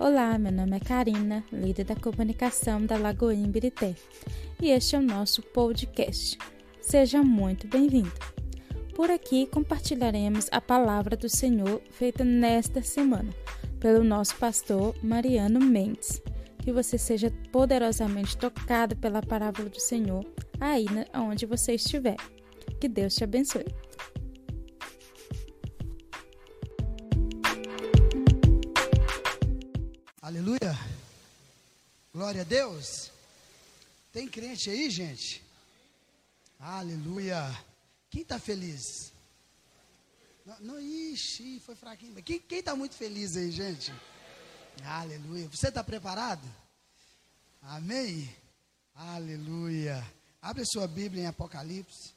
Olá, meu nome é Karina, líder da comunicação da Lagoinha Birité, e este é o nosso podcast. Seja muito bem-vindo. Por aqui compartilharemos a palavra do Senhor feita nesta semana pelo nosso pastor Mariano Mendes. Que você seja poderosamente tocado pela palavra do Senhor aí onde você estiver. Que Deus te abençoe. Aleluia. Glória a Deus. Tem crente aí, gente? Aleluia. Quem está feliz? Não, não, ixi, foi fraquinho. Quem está muito feliz aí, gente? Aleluia. Você está preparado? Amém? Aleluia. Abre a sua Bíblia em Apocalipse.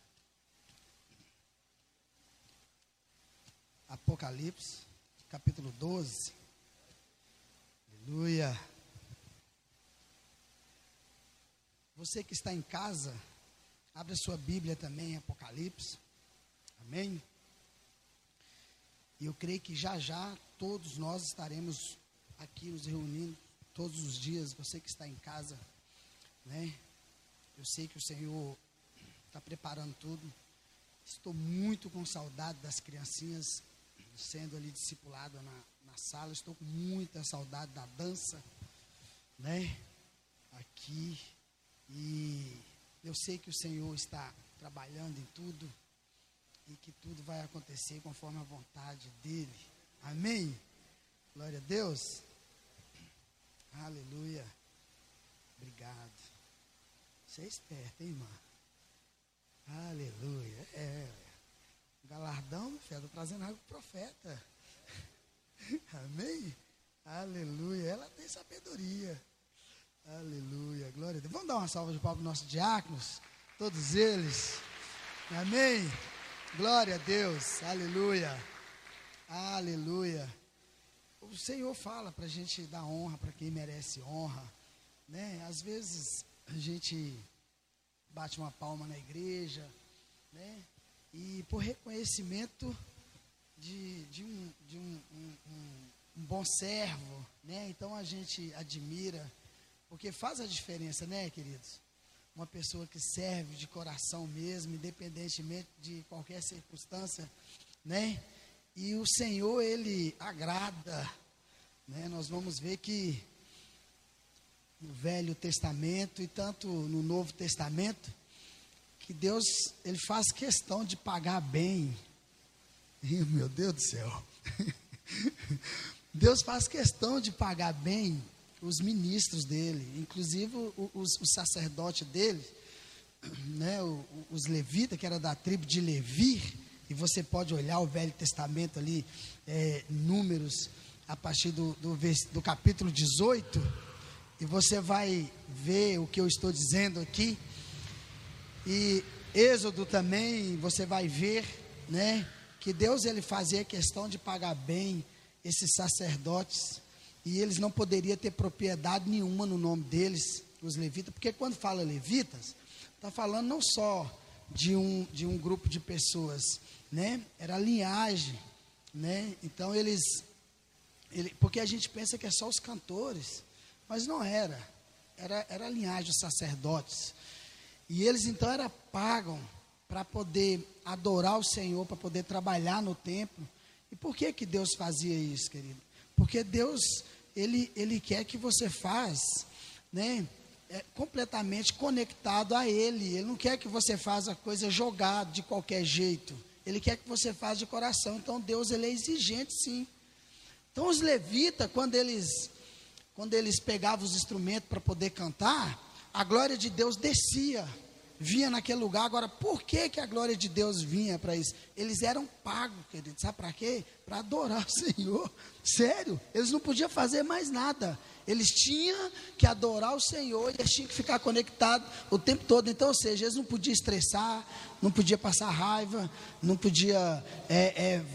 Apocalipse, capítulo 12. Aleluia. Você que está em casa, abre a sua Bíblia também, Apocalipse. Amém? E eu creio que já já todos nós estaremos aqui nos reunindo todos os dias. Você que está em casa, né? Eu sei que o Senhor está preparando tudo. Estou muito com saudade das criancinhas sendo ali discipulado na, na sala. Estou com muita saudade da dança, né? Aqui. E eu sei que o Senhor está trabalhando em tudo e que tudo vai acontecer conforme a vontade dEle. Amém? Glória a Deus. Aleluia. Obrigado. Você é esperto, hein, irmã? Aleluia. É. Galardão, meu filho, estou trazendo algo pro profeta. Amém? Aleluia. Ela tem sabedoria. Aleluia. Glória a Deus. Vamos dar uma salva de palmas para nossos diáconos. Todos eles. Amém. Glória a Deus. Aleluia. Aleluia. O Senhor fala para a gente dar honra para quem merece honra. Né? Às vezes a gente bate uma palma na igreja, né? E por reconhecimento de, de, um, de um, um, um, bom servo, né? Então a gente admira, porque faz a diferença, né, queridos? Uma pessoa que serve de coração mesmo, independentemente de qualquer circunstância, né? E o Senhor, Ele agrada, né? Nós vamos ver que no Velho Testamento e tanto no Novo Testamento, que Deus ele faz questão de pagar bem. meu Deus do céu. Deus faz questão de pagar bem os ministros dele, inclusive os, sacerdotes dele, né, os levitas, que era da tribo de Levi, e você pode olhar o Velho Testamento ali, é, números, a partir do, do, do capítulo 18, e você vai ver o que eu estou dizendo aqui. E Êxodo também, você vai ver, né, que Deus ele fazia questão de pagar bem esses sacerdotes e eles não poderiam ter propriedade nenhuma no nome deles, os levitas, porque quando fala levitas, está falando não só de um, de um grupo de pessoas, né? Era linhagem, né? Então eles, ele, porque a gente pensa que é só os cantores, mas não era. Era, era a linhagem dos sacerdotes. E eles então era pagam para poder adorar o Senhor, para poder trabalhar no templo. E por que que Deus fazia isso, querido? Porque Deus, ele, ele quer que você faz, né? É, completamente conectado a Ele. Ele não quer que você faça a coisa jogada de qualquer jeito. Ele quer que você faça de coração. Então Deus ele é exigente, sim. Então os levitas, quando eles quando eles pegavam os instrumentos para poder cantar, a glória de Deus descia, vinha naquele lugar. Agora, por que, que a glória de Deus vinha para isso? Eles eram pagos, querido. Sabe para quê? Para adorar o Senhor. Sério, eles não podiam fazer mais nada. Eles tinham que adorar o Senhor e eles tinham que ficar conectados o tempo todo. Então, ou seja, eles não podiam estressar, não podiam passar raiva, não podia é, é,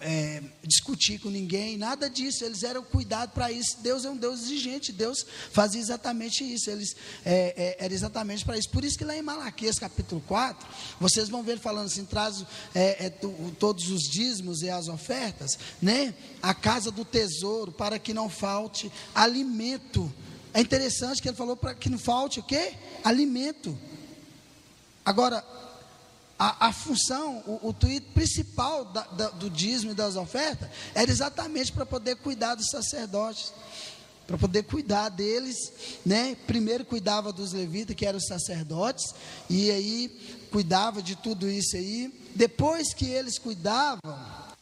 é, discutir com ninguém, nada disso. Eles eram cuidados para isso. Deus é um Deus exigente. Deus fazia exatamente isso. Eles é, é, era exatamente para isso. Por isso que lá em Malaquias capítulo 4, vocês vão ver falando assim: traz é, é, todos os dízimos e as ofertas, né? A casa do tesouro, para que não falte alimento. É interessante que ele falou para que não falte o quê? Alimento. Agora, a, a função, o, o principal da, da, do dízimo e das ofertas era exatamente para poder cuidar dos sacerdotes, para poder cuidar deles, né? Primeiro cuidava dos levitas, que eram os sacerdotes, e aí cuidava de tudo isso aí. Depois que eles cuidavam,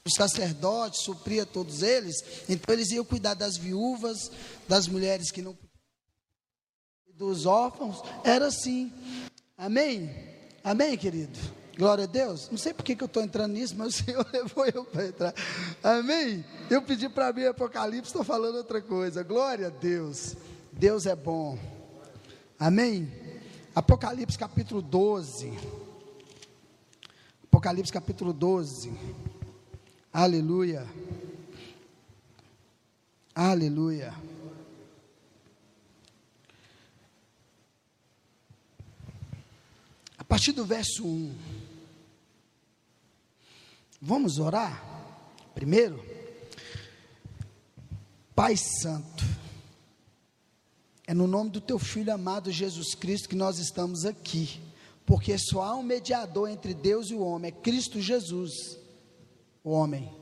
os sacerdotes supria todos eles, então eles iam cuidar das viúvas, das mulheres que não dos órfãos, era assim. Amém? Amém, querido? Glória a Deus. Não sei por que, eu estou entrando nisso, mas o Senhor levou eu para entrar. Amém? Eu pedi para mim Apocalipse, estou falando outra coisa. Glória a Deus. Deus é bom. Amém? Apocalipse capítulo 12. Apocalipse capítulo 12. Aleluia. Aleluia. A partir do verso 1. Vamos orar? Primeiro, Pai Santo, é no nome do Teu Filho amado Jesus Cristo que nós estamos aqui, porque só há um mediador entre Deus e o homem, é Cristo Jesus, o homem.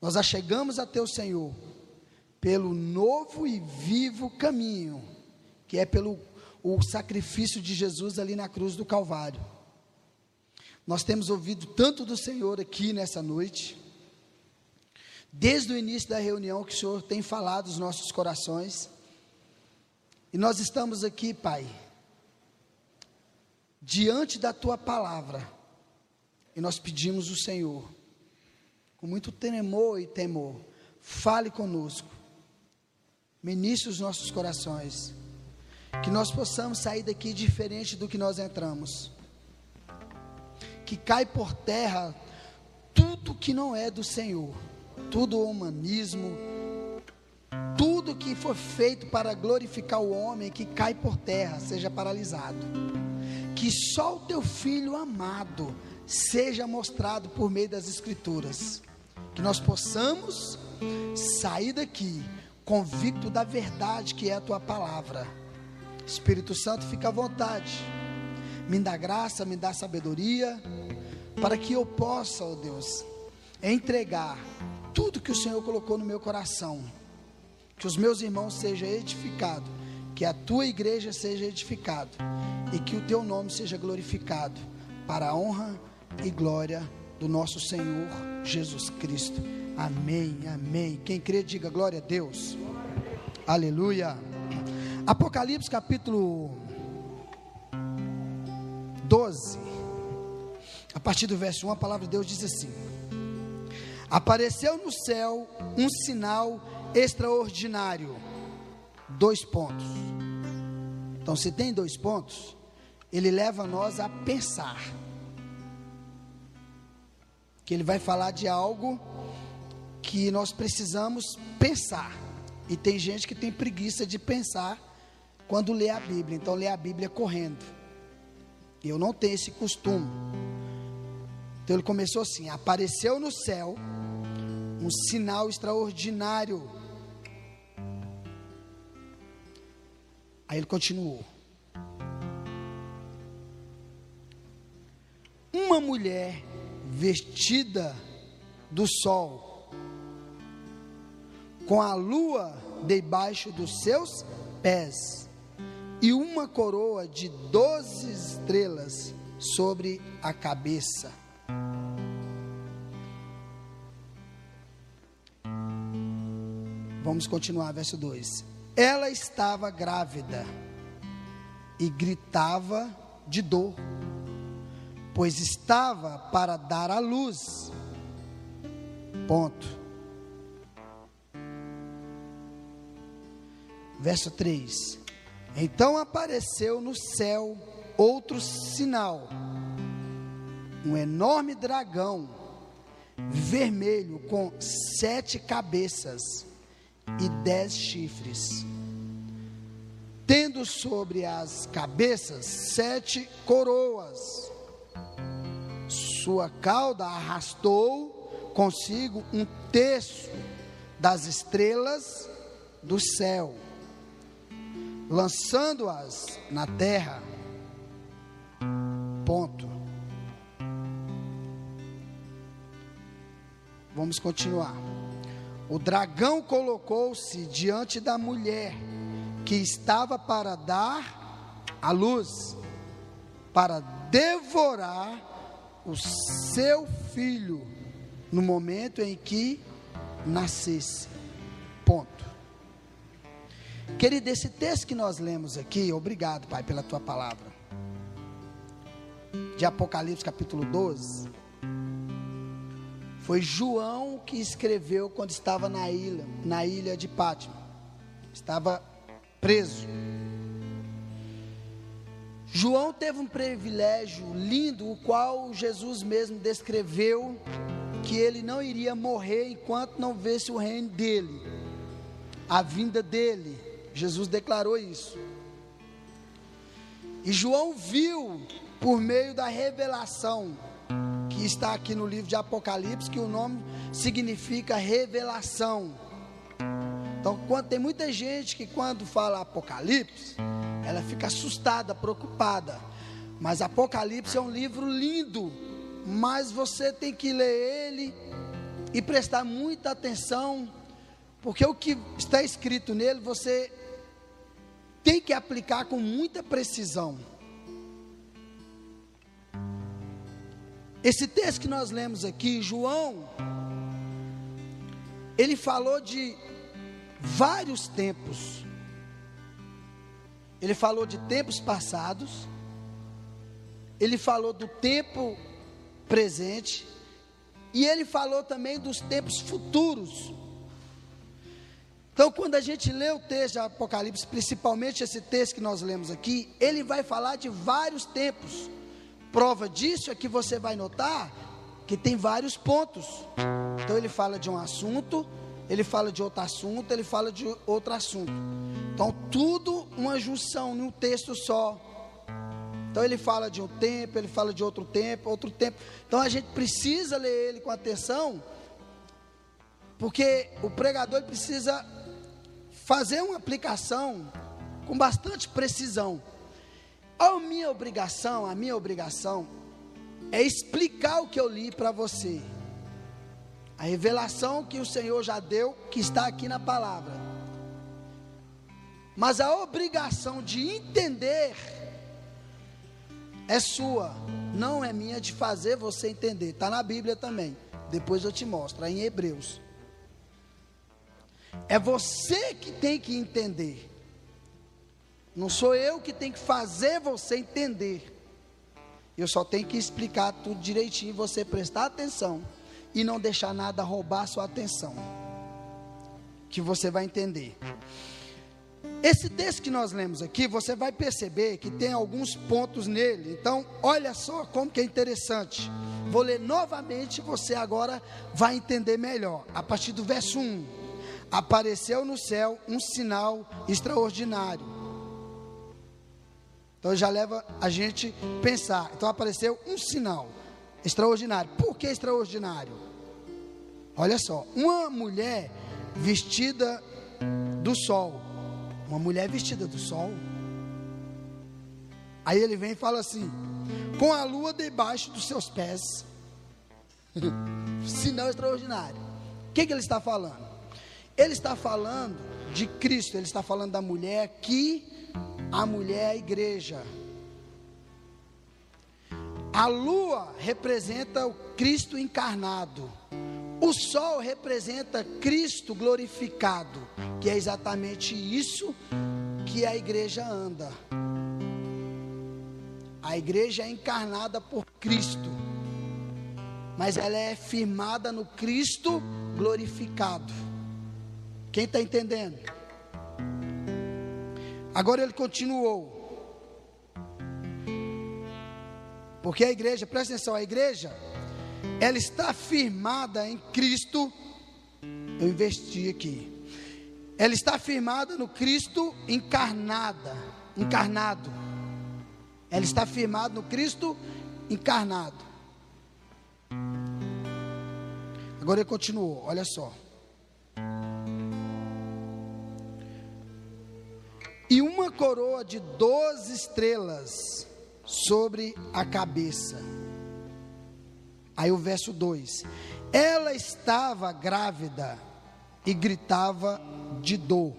Nós achegamos a Teu Senhor pelo novo e vivo caminho, que é pelo o sacrifício de Jesus ali na cruz do Calvário. Nós temos ouvido tanto do Senhor aqui nessa noite, desde o início da reunião que o Senhor tem falado aos nossos corações, e nós estamos aqui, Pai, diante da Tua palavra, e nós pedimos o Senhor, com muito tremor e temor, fale conosco, ministre os nossos corações, que nós possamos sair daqui diferente do que nós entramos que cai por terra tudo que não é do Senhor, tudo o humanismo, tudo que for feito para glorificar o homem, que cai por terra, seja paralisado. Que só o teu filho amado seja mostrado por meio das Escrituras. Que nós possamos sair daqui convicto da verdade que é a tua palavra. Espírito Santo, fica à vontade me dá graça, me dá sabedoria, para que eu possa, ó Deus, entregar tudo que o Senhor colocou no meu coração, que os meus irmãos sejam edificados, que a tua igreja seja edificada e que o teu nome seja glorificado para a honra e glória do nosso Senhor Jesus Cristo. Amém, amém. Quem crê, diga glória a Deus. Aleluia. Apocalipse capítulo 12, a partir do verso 1, a palavra de Deus diz assim: Apareceu no céu um sinal extraordinário. Dois pontos. Então, se tem dois pontos, ele leva nós a pensar. Que ele vai falar de algo que nós precisamos pensar. E tem gente que tem preguiça de pensar quando lê a Bíblia. Então, lê a Bíblia correndo. Eu não tenho esse costume. Então ele começou assim: apareceu no céu um sinal extraordinário. Aí ele continuou. Uma mulher vestida do sol, com a lua debaixo dos seus pés e uma coroa de doze estrelas sobre a cabeça. Vamos continuar, verso 2. Ela estava grávida e gritava de dor, pois estava para dar à luz. Ponto. Verso 3. Então apareceu no céu outro sinal: um enorme dragão, vermelho com sete cabeças e dez chifres, tendo sobre as cabeças sete coroas. Sua cauda arrastou consigo um terço das estrelas do céu, lançando-as na terra. Ponto. Vamos continuar. O dragão colocou-se diante da mulher que estava para dar a luz, para devorar o seu filho no momento em que nascesse. Ponto. Querido, esse texto que nós lemos aqui, obrigado, Pai, pela tua palavra. De Apocalipse capítulo 12 foi João que escreveu quando estava na ilha, na ilha de Pátimo. Estava preso. João teve um privilégio lindo, o qual Jesus mesmo descreveu que ele não iria morrer enquanto não vesse o reino dele, a vinda dele. Jesus declarou isso. E João viu por meio da revelação que está aqui no livro de Apocalipse, que o nome significa revelação. Então, quando tem muita gente que quando fala Apocalipse, ela fica assustada, preocupada. Mas Apocalipse é um livro lindo, mas você tem que ler ele e prestar muita atenção, porque o que está escrito nele você tem que aplicar com muita precisão. Esse texto que nós lemos aqui, João, ele falou de vários tempos. Ele falou de tempos passados, ele falou do tempo presente, e ele falou também dos tempos futuros. Então, quando a gente lê o texto de Apocalipse, principalmente esse texto que nós lemos aqui, ele vai falar de vários tempos. Prova disso é que você vai notar que tem vários pontos. Então ele fala de um assunto, ele fala de outro assunto, ele fala de outro assunto. Então tudo uma junção num texto só. Então ele fala de um tempo, ele fala de outro tempo, outro tempo. Então a gente precisa ler ele com atenção, porque o pregador precisa fazer uma aplicação com bastante precisão. A minha obrigação, a minha obrigação é explicar o que eu li para você. A revelação que o Senhor já deu, que está aqui na palavra. Mas a obrigação de entender é sua, não é minha de fazer você entender. Está na Bíblia também. Depois eu te mostro, em Hebreus. É você que tem que entender. Não sou eu que tenho que fazer você entender. Eu só tenho que explicar tudo direitinho, você prestar atenção e não deixar nada roubar sua atenção. Que você vai entender. Esse texto que nós lemos aqui, você vai perceber que tem alguns pontos nele. Então, olha só como que é interessante. Vou ler novamente, você agora vai entender melhor. A partir do verso 1. Apareceu no céu um sinal extraordinário então já leva a gente pensar. Então apareceu um sinal extraordinário. Por que extraordinário? Olha só, uma mulher vestida do sol. Uma mulher vestida do sol. Aí ele vem e fala assim: com a lua debaixo dos seus pés. Sinal extraordinário. O que, que ele está falando? Ele está falando de Cristo, ele está falando da mulher que a mulher é a igreja. A lua representa o Cristo encarnado. O sol representa Cristo glorificado, que é exatamente isso que a igreja anda. A igreja é encarnada por Cristo, mas ela é firmada no Cristo glorificado. Quem está entendendo? Agora ele continuou. Porque a igreja, presta atenção, a igreja, ela está firmada em Cristo. Eu investi aqui. Ela está firmada no Cristo encarnada, encarnado. Ela está firmada no Cristo encarnado. Agora ele continuou, olha só. Uma coroa de doze estrelas sobre a cabeça. Aí o verso 2: Ela estava grávida e gritava de dor.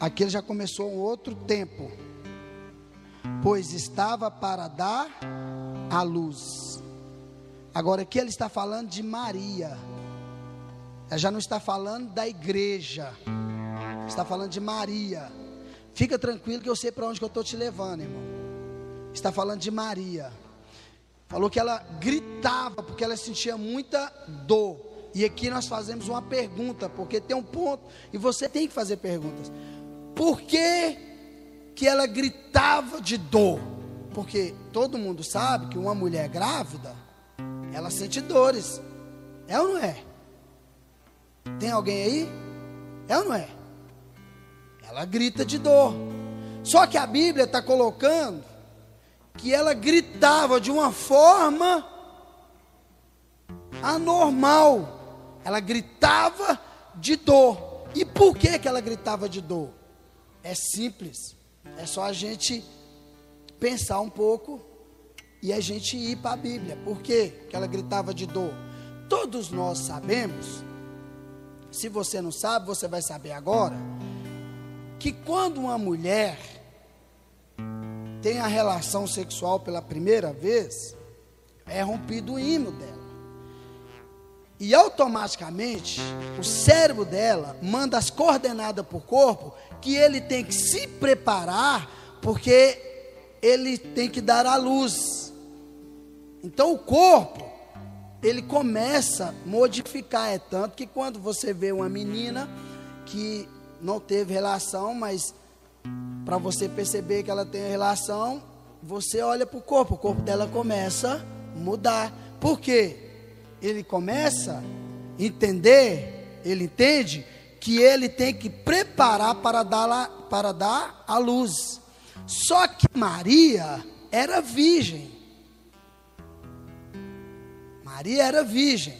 Aqui ele já começou um outro tempo, pois estava para dar a luz. Agora aqui ele está falando de Maria. Ela já não está falando da igreja. Está falando de Maria. Fica tranquilo que eu sei para onde que eu estou te levando, irmão. Está falando de Maria. Falou que ela gritava porque ela sentia muita dor. E aqui nós fazemos uma pergunta, porque tem um ponto e você tem que fazer perguntas. Por que que ela gritava de dor? Porque todo mundo sabe que uma mulher grávida ela sente dores. É ou não é? Tem alguém aí? É ou não é? Ela grita de dor. Só que a Bíblia está colocando que ela gritava de uma forma anormal. Ela gritava de dor. E por que, que ela gritava de dor? É simples. É só a gente pensar um pouco e a gente ir para a Bíblia. Por quê que ela gritava de dor? Todos nós sabemos, se você não sabe, você vai saber agora, que quando uma mulher tem a relação sexual pela primeira vez, é rompido o hino dela. E automaticamente, o cérebro dela manda as coordenadas para o corpo que ele tem que se preparar, porque ele tem que dar a luz. Então o corpo, ele começa a modificar. É tanto que quando você vê uma menina que não teve relação, mas para você perceber que ela tem relação, você olha para o corpo, o corpo dela começa a mudar. Por quê? Ele começa a entender, ele entende que ele tem que preparar para dar, para dar a luz. Só que Maria era virgem. Maria era virgem.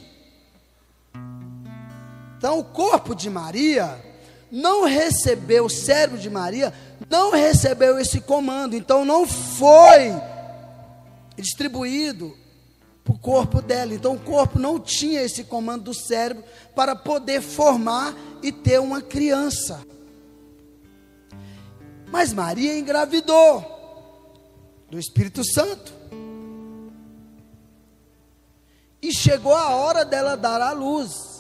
Então, o corpo de Maria não recebeu, o cérebro de Maria não recebeu esse comando. Então, não foi distribuído para o corpo dela. Então, o corpo não tinha esse comando do cérebro para poder formar e ter uma criança. Mas Maria engravidou do Espírito Santo. E chegou a hora dela dar à luz.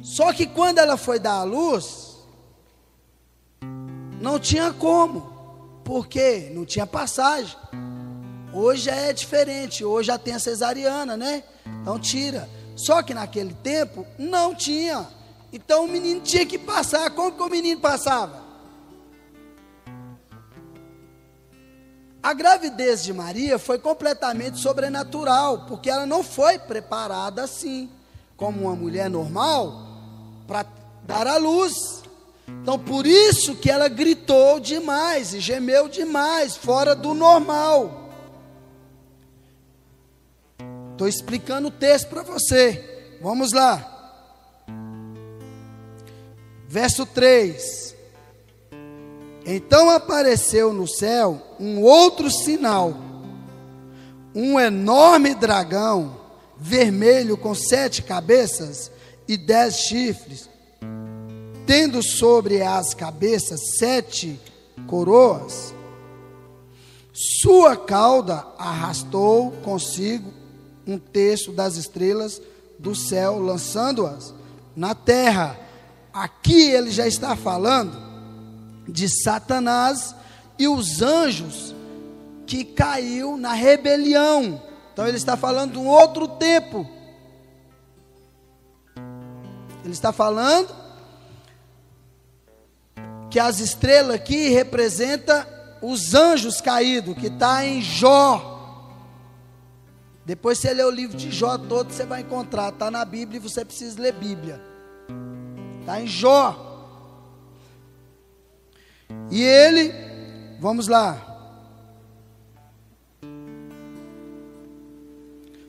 Só que quando ela foi dar à luz, não tinha como. Porque não tinha passagem. Hoje é diferente, hoje já tem a cesariana, né? Então tira. Só que naquele tempo não tinha. Então o menino tinha que passar. Como que o menino passava? A gravidez de Maria foi completamente sobrenatural, porque ela não foi preparada assim, como uma mulher normal, para dar à luz. Então, por isso que ela gritou demais e gemeu demais, fora do normal. Estou explicando o texto para você. Vamos lá. Verso 3. Então apareceu no céu um outro sinal, um enorme dragão, vermelho com sete cabeças e dez chifres, tendo sobre as cabeças sete coroas. Sua cauda arrastou consigo um terço das estrelas do céu, lançando-as na terra. Aqui ele já está falando de Satanás e os anjos que caiu na rebelião. Então ele está falando de um outro tempo. Ele está falando que as estrelas aqui representa os anjos caídos, que está em Jó. Depois você lê o livro de Jó todo, você vai encontrar. Está na Bíblia e você precisa ler Bíblia. Está em Jó. E ele, vamos lá.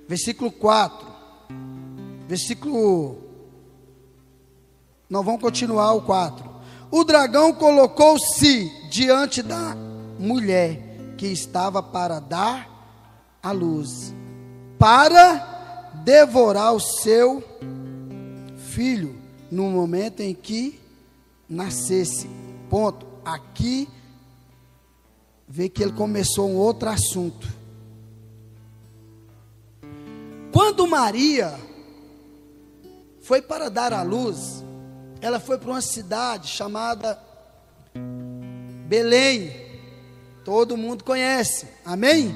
Versículo 4. Versículo. Não, vamos continuar o 4. O dragão colocou-se diante da mulher que estava para dar a luz, para devorar o seu filho no momento em que nascesse. Ponto. Aqui vê que ele começou um outro assunto. Quando Maria foi para dar a luz, ela foi para uma cidade chamada Belém. Todo mundo conhece. Amém?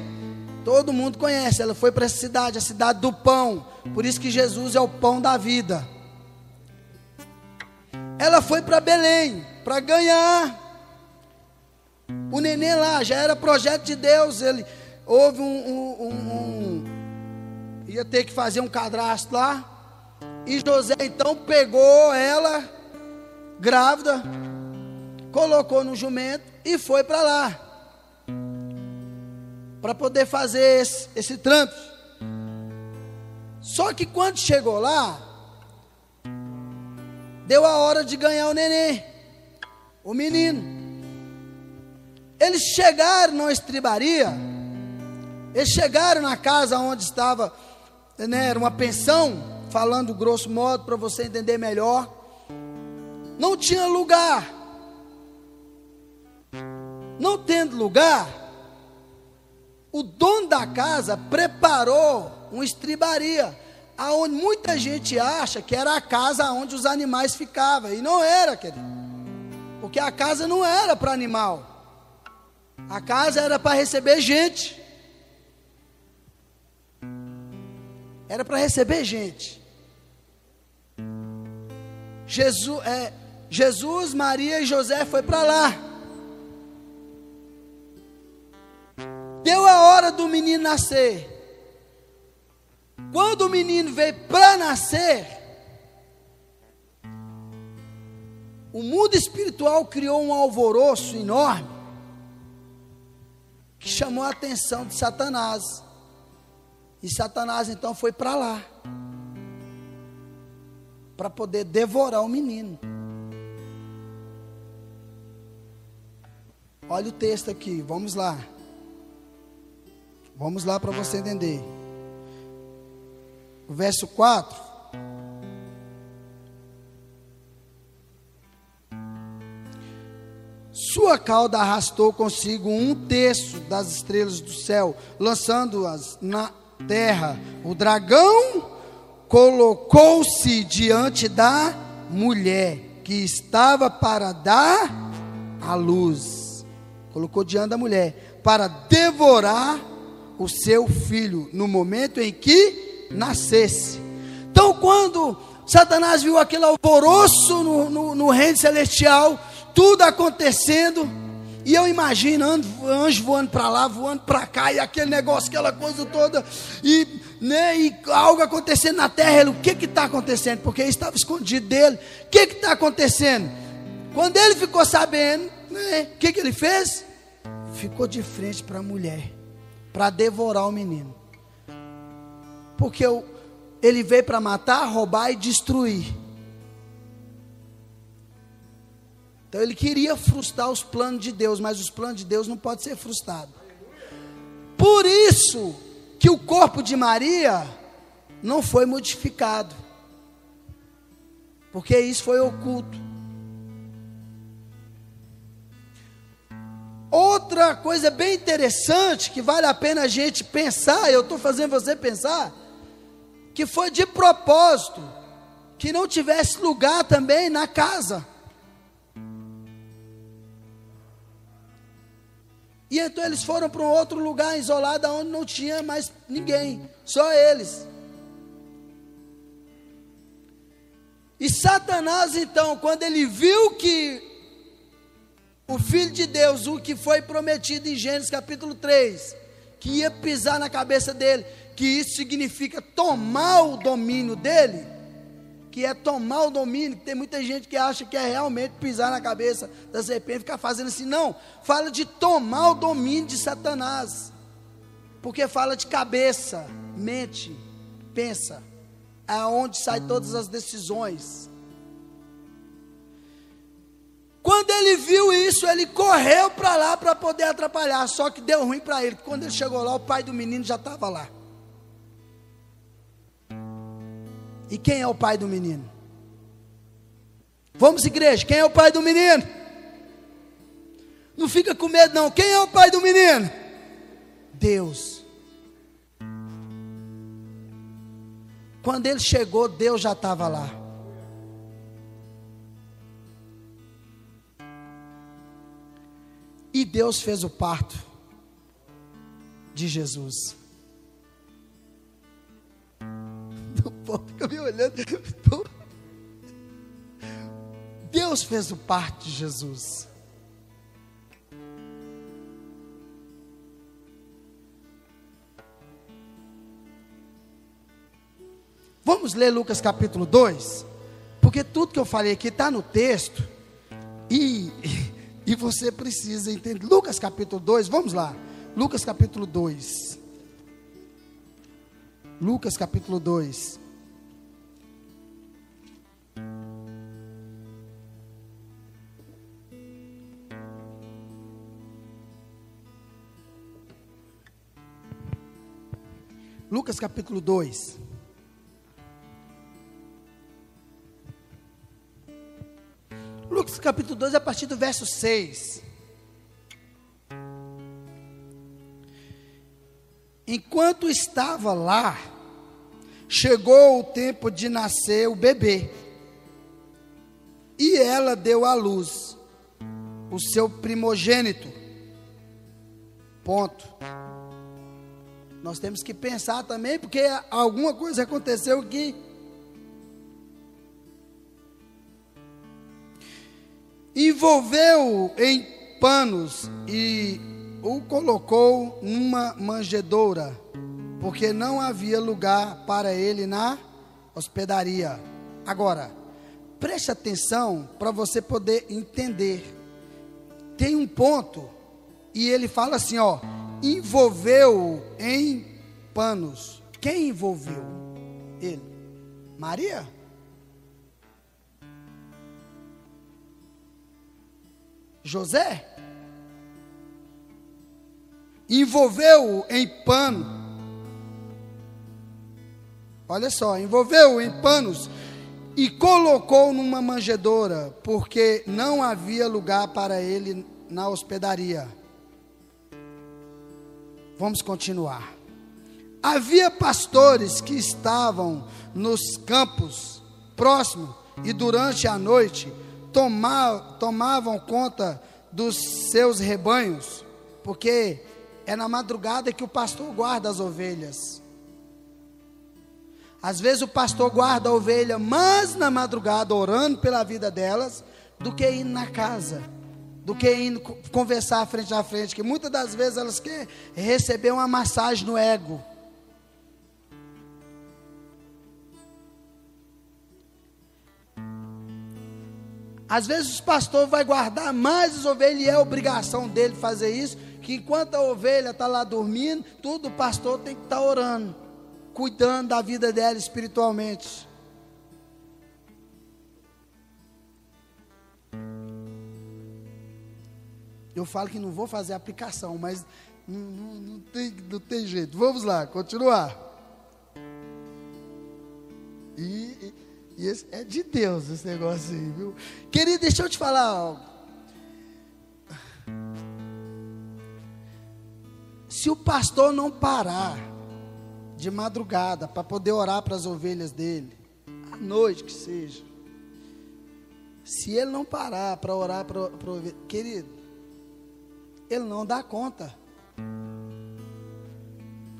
Todo mundo conhece. Ela foi para essa cidade, a cidade do pão. Por isso que Jesus é o pão da vida. Ela foi para Belém para ganhar o neném lá. Já era projeto de Deus. Ele houve um, um, um, um ia ter que fazer um cadastro lá. E José então pegou ela grávida colocou no jumento e foi para lá. Para poder fazer esse, esse trânsito. Só que quando chegou lá, deu a hora de ganhar o neném, o menino. Eles chegaram na estribaria, eles chegaram na casa onde estava, né, era uma pensão, falando grosso modo para você entender melhor. Não tinha lugar. Não tendo lugar, o dono da casa preparou uma estribaria, aonde muita gente acha que era a casa onde os animais ficavam, e não era, querido. Porque a casa não era para animal. A casa era para receber gente. Era para receber gente. Jesus, é, Jesus, Maria e José foi para lá. Deu a hora do menino nascer. Quando o menino veio para nascer, o mundo espiritual criou um alvoroço enorme que chamou a atenção de Satanás. E Satanás então foi para lá para poder devorar o menino. Olha o texto aqui, vamos lá. Vamos lá para você entender. O verso 4. Sua cauda arrastou consigo um terço das estrelas do céu, lançando-as na terra. O dragão colocou-se diante da mulher que estava para dar a luz. Colocou diante da mulher para devorar o seu filho no momento em que nascesse. Então, quando Satanás viu aquele alvoroço no, no, no reino celestial, tudo acontecendo, e eu imagino anjo voando para lá, voando para cá, e aquele negócio, aquela coisa toda, e, né, e algo acontecendo na terra. Ele, o que está acontecendo? Porque estava escondido dele. O que está acontecendo? Quando ele ficou sabendo, né, o que, que ele fez? Ficou de frente para a mulher para devorar o menino. Porque ele veio para matar, roubar e destruir. Então ele queria frustrar os planos de Deus, mas os planos de Deus não podem ser frustrados. Por isso que o corpo de Maria não foi modificado. Porque isso foi oculto. Outra coisa bem interessante que vale a pena a gente pensar, eu estou fazendo você pensar, que foi de propósito que não tivesse lugar também na casa. E então eles foram para um outro lugar isolado onde não tinha mais ninguém, só eles. E Satanás, então, quando ele viu que o Filho de Deus, o que foi prometido em Gênesis capítulo 3, que ia pisar na cabeça dele, que isso significa tomar o domínio dele, que é tomar o domínio, tem muita gente que acha que é realmente pisar na cabeça da serpente, ficar fazendo assim, não, fala de tomar o domínio de Satanás, porque fala de cabeça, mente, pensa, é onde saem todas as decisões. Quando ele viu isso, ele correu para lá para poder atrapalhar. Só que deu ruim para ele. Quando ele chegou lá, o pai do menino já estava lá. E quem é o pai do menino? Vamos, igreja, quem é o pai do menino? Não fica com medo, não. Quem é o pai do menino? Deus. Quando ele chegou, Deus já estava lá. E Deus fez o parto de Jesus. O povo fica me olhando. Deus fez o parto de Jesus. Vamos ler Lucas capítulo 2, porque tudo que eu falei aqui está no texto, e e você precisa entender. Lucas capítulo 2, vamos lá. Lucas capítulo 2. Lucas capítulo 2. Lucas capítulo 2. Capítulo 2, a partir do verso 6. Enquanto estava lá, chegou o tempo de nascer o bebê. E ela deu à luz o seu primogênito. Ponto. Nós temos que pensar também, porque alguma coisa aconteceu que envolveu-o em panos e o colocou numa manjedoura, porque não havia lugar para ele na hospedaria. Agora, preste atenção para você poder entender. Tem um ponto e ele fala assim, ó, envolveu em panos. Quem envolveu ele? Maria? José, envolveu-o em pano. Olha só, envolveu-o em panos e colocou numa manjedoura, porque não havia lugar para ele na hospedaria. Vamos continuar. Havia pastores que estavam nos campos próximos e durante a noite tomavam conta dos seus rebanhos, porque é na madrugada que o pastor guarda as ovelhas. Às vezes o pastor guarda a ovelha mais na madrugada, orando pela vida delas, do que indo na casa, do que indo conversar frente a frente, que muitas das vezes elas querem receber uma massagem no ego. Às vezes o pastor vai guardar mais as ovelhas e é obrigação dele fazer isso, que enquanto a ovelha está lá dormindo, tudo o pastor tem que estar tá orando, cuidando da vida dela espiritualmente. Eu falo que não vou fazer aplicação, mas não, não, não, tem, não tem jeito. Vamos lá, continuar. E, e esse, é de Deus esse negócio aí, viu? Querido, deixa eu te falar algo. Se o pastor não parar de madrugada para poder orar para as ovelhas dele, à noite que seja, se ele não parar para orar para ovelha, querido, ele não dá conta.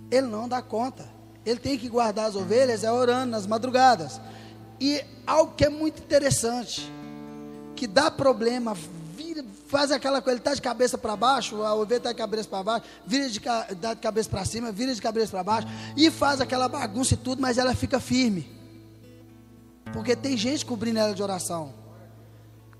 Ele não dá conta. Ele tem que guardar as ovelhas é orando nas madrugadas. E algo que é muito interessante, que dá problema vira, faz aquela coisa, ele está de cabeça para baixo, a ovelha está de cabeça para baixo, vira de, de cabeça para cima, vira de cabeça para baixo, e faz aquela bagunça e tudo, mas ela fica firme. Porque tem gente cobrindo ela de oração.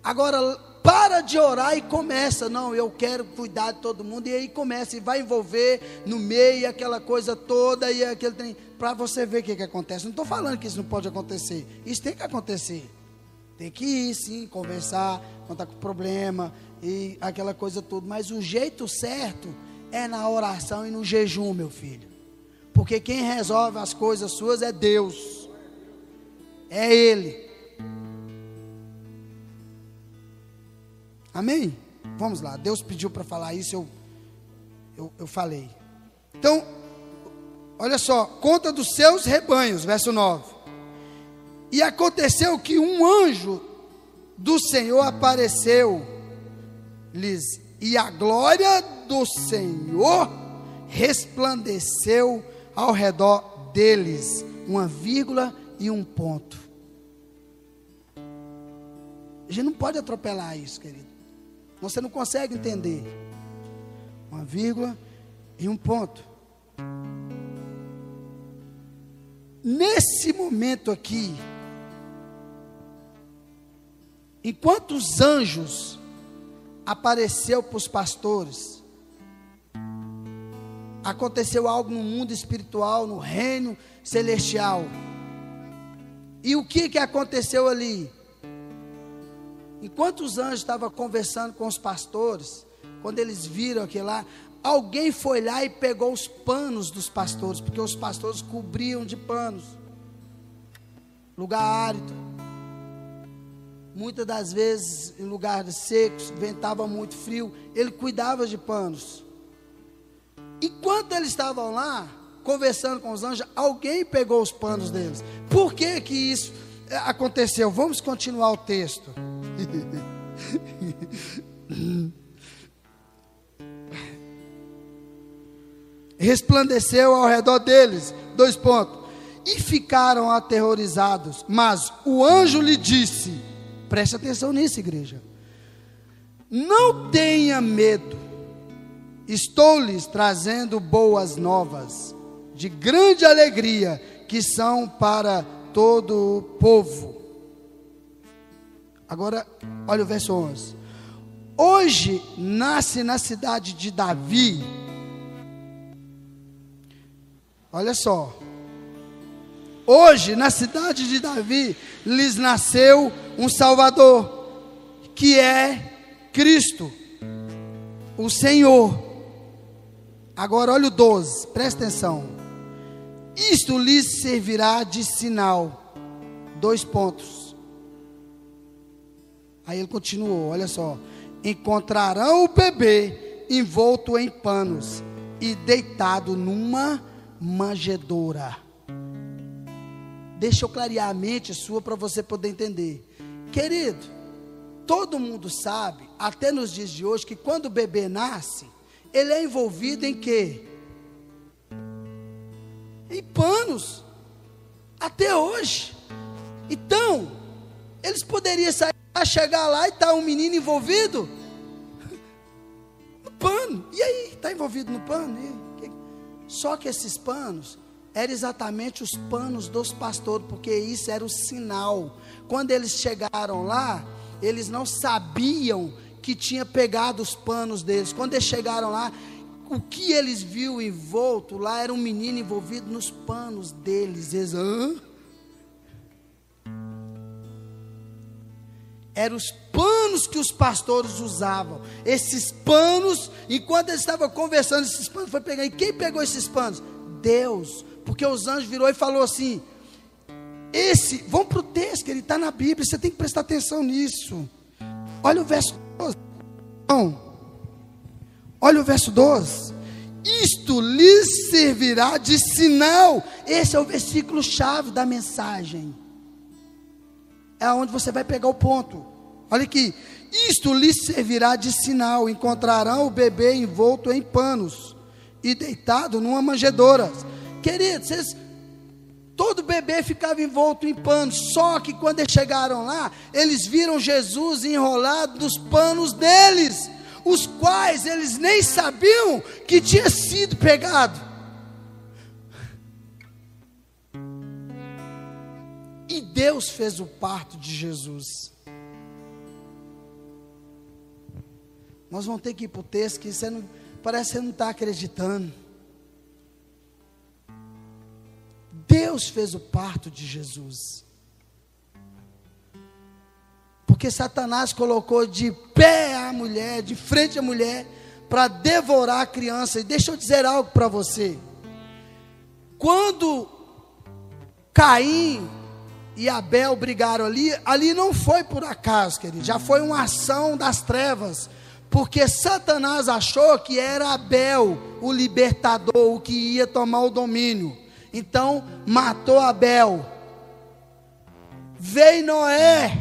Agora, para de orar e começa. Não, eu quero cuidar de todo mundo. E aí começa e vai envolver no meio aquela coisa toda e aquele trem. Para você ver o que, que acontece. Não estou falando que isso não pode acontecer. Isso tem que acontecer. Tem que ir, sim, conversar, contar com problema e aquela coisa toda. Mas o jeito certo é na oração e no jejum, meu filho. Porque quem resolve as coisas suas é Deus. É Ele. Amém? Vamos lá. Deus pediu para falar isso, eu, eu, eu falei. Então, olha só, conta dos seus rebanhos, verso 9. E aconteceu que um anjo do Senhor apareceu-lhes, e a glória do Senhor resplandeceu ao redor deles, uma vírgula e um ponto. A gente não pode atropelar isso, querido. Você não consegue entender. Uma vírgula e um ponto. Nesse momento aqui, enquanto os anjos apareceu para os pastores, aconteceu algo no mundo espiritual, no reino celestial. E o que que aconteceu ali? Enquanto os anjos estavam conversando com os pastores, quando eles viram aquilo lá, alguém foi lá e pegou os panos dos pastores, porque os pastores cobriam de panos. Lugar árido. Muitas das vezes, em lugares secos, ventava muito frio, ele cuidava de panos. Enquanto eles estavam lá, conversando com os anjos, alguém pegou os panos deles. Por que que isso aconteceu? Vamos continuar o texto. Resplandeceu ao redor deles, dois pontos, e ficaram aterrorizados. Mas o anjo lhe disse: preste atenção nisso, igreja. Não tenha medo, estou lhes trazendo boas novas, de grande alegria, que são para todo o povo. Agora, olha o verso 11. Hoje nasce na cidade de Davi. Olha só. Hoje, na cidade de Davi, lhes nasceu um Salvador, que é Cristo, o Senhor. Agora, olha o 12, presta atenção. Isto lhes servirá de sinal. Dois pontos. Aí ele continuou: olha só. Encontrarão o bebê envolto em panos e deitado numa manjedoura. Deixa eu clarear a mente sua para você poder entender. Querido, todo mundo sabe, até nos dias de hoje, que quando o bebê nasce, ele é envolvido em quê? Em panos. Até hoje. Então, eles poderiam sair chegar lá e está um menino envolvido no pano. E aí, está envolvido no pano? Só que esses panos eram exatamente os panos dos pastores, porque isso era o sinal. Quando eles chegaram lá, eles não sabiam que tinha pegado os panos deles. Quando eles chegaram lá, o que eles viram envolto lá era um menino envolvido nos panos deles. Eles? Eram os panos que os pastores usavam. Esses panos, enquanto eles estavam conversando, esses panos foi pegar. E quem pegou esses panos? Deus. Porque os anjos virou e falou assim: Esse, vamos para o texto, ele está na Bíblia, você tem que prestar atenção nisso. Olha o verso 12. Não. Olha o verso 12. Isto lhes servirá de sinal. Esse é o versículo chave da mensagem é onde você vai pegar o ponto. Olha aqui. Isto lhes servirá de sinal: encontrarão o bebê envolto em panos e deitado numa manjedoura. Queridos, vocês, Todo bebê ficava envolto em panos, só que quando eles chegaram lá, eles viram Jesus enrolado nos panos deles, os quais eles nem sabiam que tinha sido pegado. Deus fez o parto de Jesus. Nós vamos ter que ir para o texto que você não, parece que você não está acreditando. Deus fez o parto de Jesus. Porque Satanás colocou de pé a mulher, de frente à mulher, para devorar a criança. E deixa eu dizer algo para você. Quando Caim e Abel brigaram ali, ali não foi por acaso, querido, já foi uma ação das trevas, porque Satanás achou que era Abel o libertador, o que ia tomar o domínio. Então matou Abel. Veio Noé.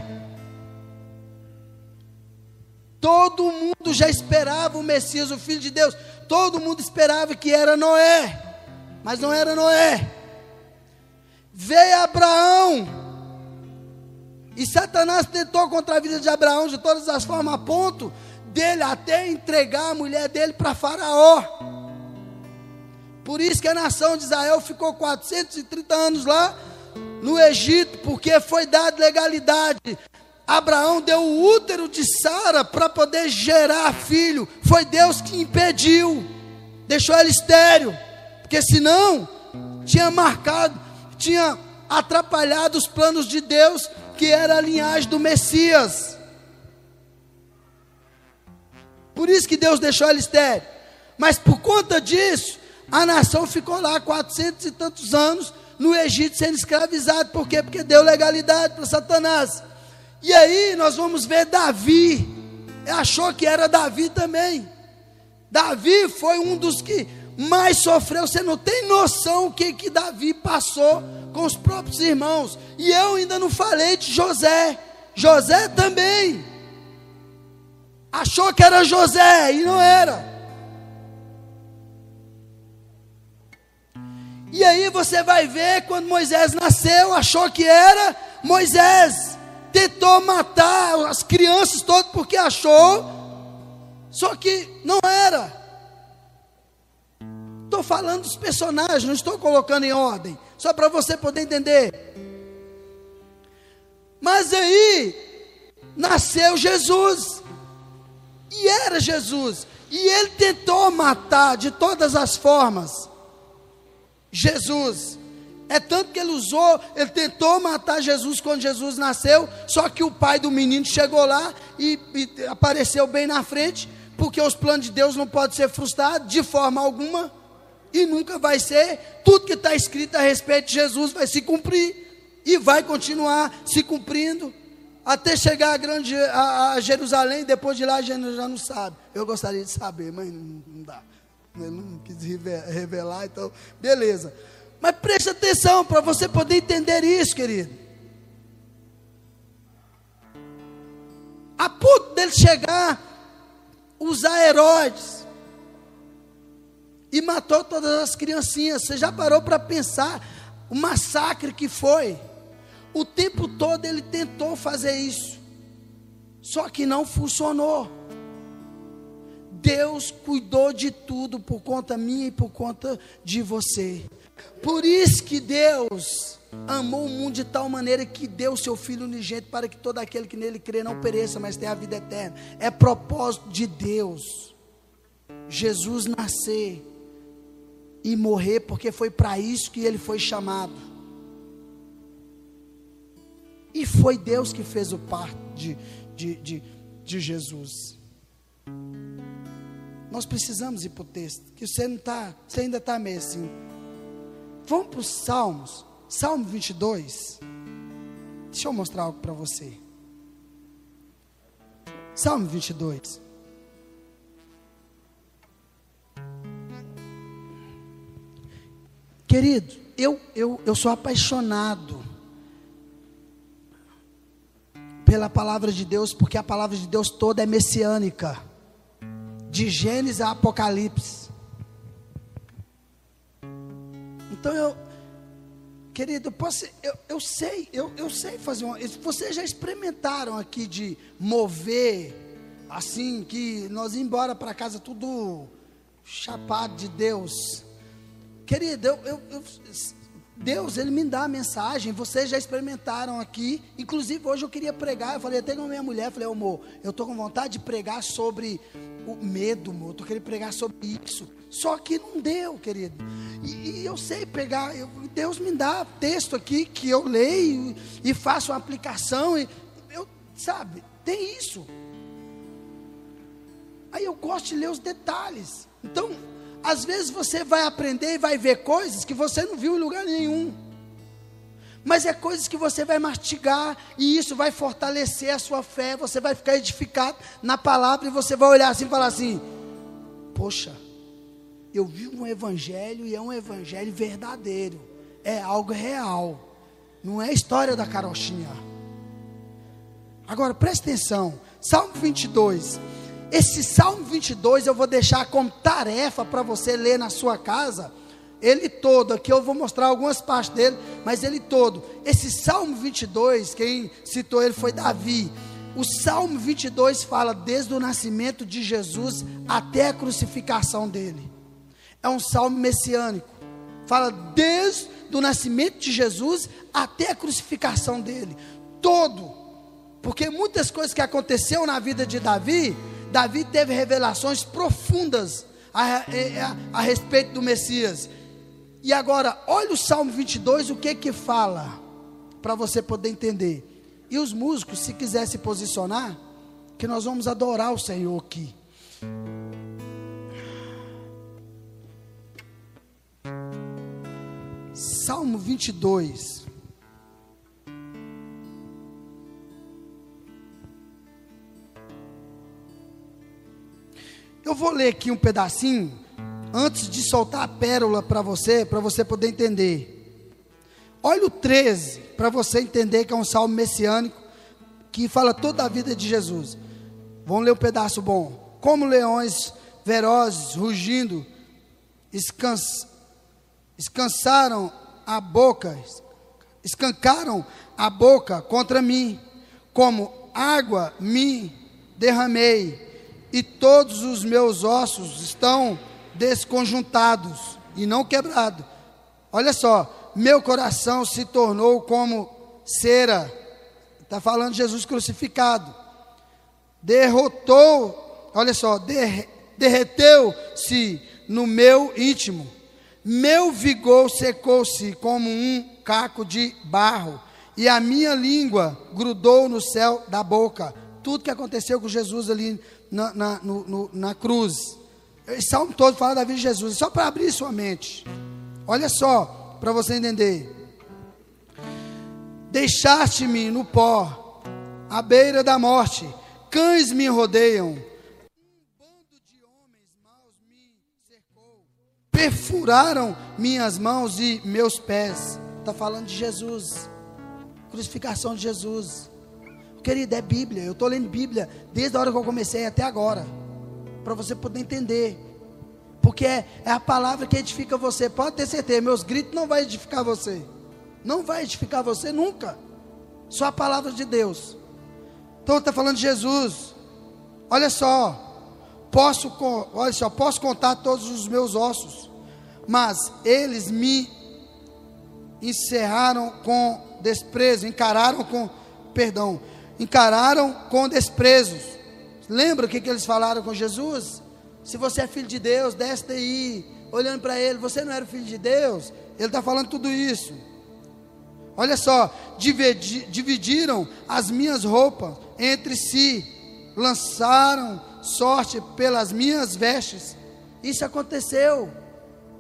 Todo mundo já esperava o Messias, o Filho de Deus. Todo mundo esperava que era Noé. Mas não era Noé. Veio Abraão. E Satanás tentou contra a vida de Abraão de todas as formas, a ponto dele até entregar a mulher dele para Faraó. Por isso que a nação de Israel ficou 430 anos lá no Egito, porque foi dada legalidade. Abraão deu o útero de Sara para poder gerar filho. Foi Deus que impediu, deixou ela estéreo, porque senão tinha marcado, tinha atrapalhado os planos de Deus, que era a linhagem do Messias. Por isso que Deus deixou ela estéreo. Mas por conta disso, a nação ficou lá quatrocentos e tantos anos no Egito sendo escravizado. Por quê? Porque deu legalidade para Satanás. E aí nós vamos ver Davi. Achou que era Davi também. Davi foi um dos que mais sofreu. Você não tem noção o que, que Davi passou com os próprios irmãos. E eu ainda não falei de José. José também. Achou que era José e não era. E aí você vai ver quando Moisés nasceu, achou que era Moisés, tentou matar as crianças todas porque achou, só que não era. Estou falando dos personagens, não estou colocando em ordem, só para você poder entender. Mas aí nasceu Jesus, e era Jesus, e ele tentou matar de todas as formas. Jesus. É tanto que ele usou, ele tentou matar Jesus quando Jesus nasceu, só que o pai do menino chegou lá e, e apareceu bem na frente, porque os planos de Deus não podem ser frustrados de forma alguma, e nunca vai ser. Tudo que está escrito a respeito de Jesus vai se cumprir, e vai continuar se cumprindo, até chegar a, grande, a, a Jerusalém, depois de lá a gente já não sabe. Eu gostaria de saber, mas não, dá. Não quis revelar, então, beleza. Mas preste atenção para você poder entender isso, querido. A ponto dele chegar, usar Herodes e matou todas as criancinhas. Você já parou para pensar o massacre que foi? O tempo todo ele tentou fazer isso, só que não funcionou. Deus cuidou de tudo por conta minha e por conta de você. Por isso que Deus amou o mundo de tal maneira que deu seu Filho unigênito para que todo aquele que nele crê não pereça, mas tenha a vida eterna. É propósito de Deus. Jesus nascer e morrer, porque foi para isso que ele foi chamado. E foi Deus que fez o parto de, de, de, de Jesus. Nós precisamos ir para o texto, que você não está, você ainda está meio assim. Vamos para os Salmos, Salmo 22. Deixa eu mostrar algo para você. Salmo 22. Querido, eu, eu, eu sou apaixonado pela palavra de Deus, porque a palavra de Deus toda é messiânica de Gênesis a Apocalipse. Então eu, Querido, posso, eu, eu sei, eu, eu sei fazer uma. Vocês já experimentaram aqui de mover, assim, que nós ir embora para casa tudo chapado de Deus. Querido, eu, eu, eu, Deus, Ele me dá a mensagem. Vocês já experimentaram aqui. Inclusive, hoje eu queria pregar. Eu falei até com a minha mulher. Falei, amor, eu estou com vontade de pregar sobre o medo, amor. Eu estou querendo pregar sobre isso. Só que não deu, querido. E, e eu sei pegar. Eu, Deus me dá texto aqui que eu leio e faço uma aplicação. E eu, sabe, tem isso. Aí eu gosto de ler os detalhes. Então, às vezes você vai aprender e vai ver coisas que você não viu em lugar nenhum. Mas é coisas que você vai mastigar e isso vai fortalecer a sua fé. Você vai ficar edificado na palavra e você vai olhar assim e falar assim: Poxa, eu vi um evangelho e é um evangelho verdadeiro. É algo real. Não é história da carochinha. Agora preste atenção. Salmo 22. Esse Salmo 22 eu vou deixar como tarefa para você ler na sua casa. Ele todo, aqui eu vou mostrar algumas partes dele, mas ele todo. Esse Salmo 22, quem citou ele foi Davi. O Salmo 22 fala desde o nascimento de Jesus até a crucificação dele. É um salmo messiânico. Fala desde o nascimento de Jesus até a crucificação dele. Todo. Porque muitas coisas que aconteceu na vida de Davi, Davi teve revelações profundas a, a, a, respeito do Messias. E agora, olha o Salmo 22, o que que fala, para você poder entender. E os músicos, se quiser se posicionar, que nós vamos adorar o Senhor aqui. Salmo 22. Eu vou ler aqui um pedacinho antes de soltar a pérola para você, para você poder entender. Olha o 13, para você entender que é um salmo messiânico que fala toda a vida de Jesus. Vamos ler um pedaço bom. Como leões velozes, rugindo, escans, escansaram a boca, escancaram a boca contra mim, como água me derramei e todos os meus ossos estão desconjuntados e não quebrados. Olha só, meu coração se tornou como cera. Está falando Jesus crucificado. Derrotou, olha só, der, derreteu-se no meu íntimo. Meu vigor secou-se como um caco de barro, e a minha língua grudou no céu da boca. Tudo que aconteceu com Jesus ali na, na, no, no, na cruz. Esse salmo todo fala da vida de Jesus. Só para abrir sua mente. Olha só, para você entender. Deixaste-me no pó, à beira da morte. Cães me rodeiam. Perfuraram minhas mãos e meus pés. Está falando de Jesus. Crucificação de Jesus. Querido, é Bíblia. Eu estou lendo Bíblia desde a hora que eu comecei até agora. Para você poder entender. Porque é, é, a palavra que edifica você. Pode ter certeza, meus gritos não vai edificar você. Não vai edificar você nunca. Só a palavra de Deus. Então está falando de Jesus. Olha só. Posso, olha só, posso contar todos os meus ossos. Mas eles me encerraram com desprezo, encararam com perdão encararam com desprezos. Lembra o que, que eles falaram com Jesus? Se você é filho de Deus, desce daí, olhando para ele, você não era filho de Deus? Ele está falando tudo isso. Olha só, dividiram as minhas roupas entre si, lançaram sorte pelas minhas vestes. Isso aconteceu.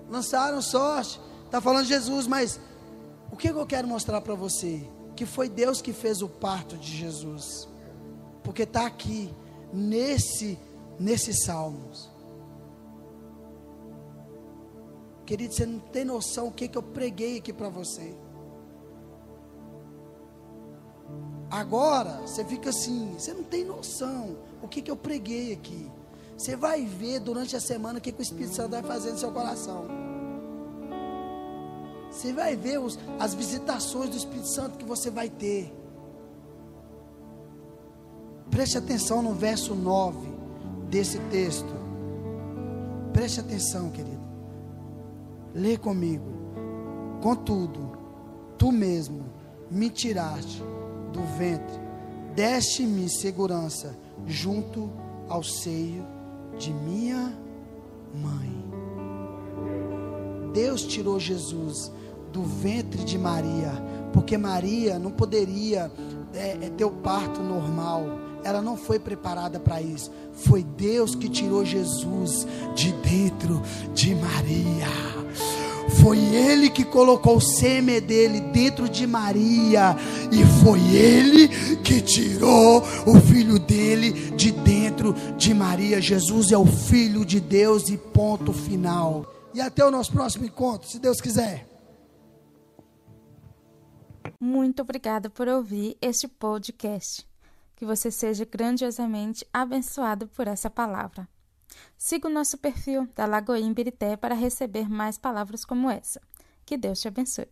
Lançaram sorte. Está falando Jesus, mas o que eu quero mostrar para você? Que foi Deus que fez o parto de Jesus. Porque está aqui, nesse, nesses salmos. Querido, você não tem noção o que, que eu preguei aqui para você. Agora, você fica assim, você não tem noção o que, que eu preguei aqui. Você vai ver durante a semana o que, que o Espírito Santo vai fazer no seu coração. Você vai ver os, as visitações do Espírito Santo que você vai ter. Preste atenção no verso 9 desse texto. Preste atenção, querido. Lê comigo. Contudo, tu mesmo me tiraste do ventre, deste-me segurança junto ao seio de minha mãe. Deus tirou Jesus do ventre de Maria, porque Maria não poderia é, é, ter o parto normal ela não foi preparada para isso. Foi Deus que tirou Jesus de dentro de Maria. Foi Ele que colocou o sêmen dele dentro de Maria. E foi Ele que tirou o filho dele de dentro de Maria. Jesus é o Filho de Deus e ponto final. E até o nosso próximo encontro, se Deus quiser. Muito obrigada por ouvir este podcast que você seja grandiosamente abençoado por essa palavra. Siga o nosso perfil da Lagoinha Birité para receber mais palavras como essa. Que Deus te abençoe.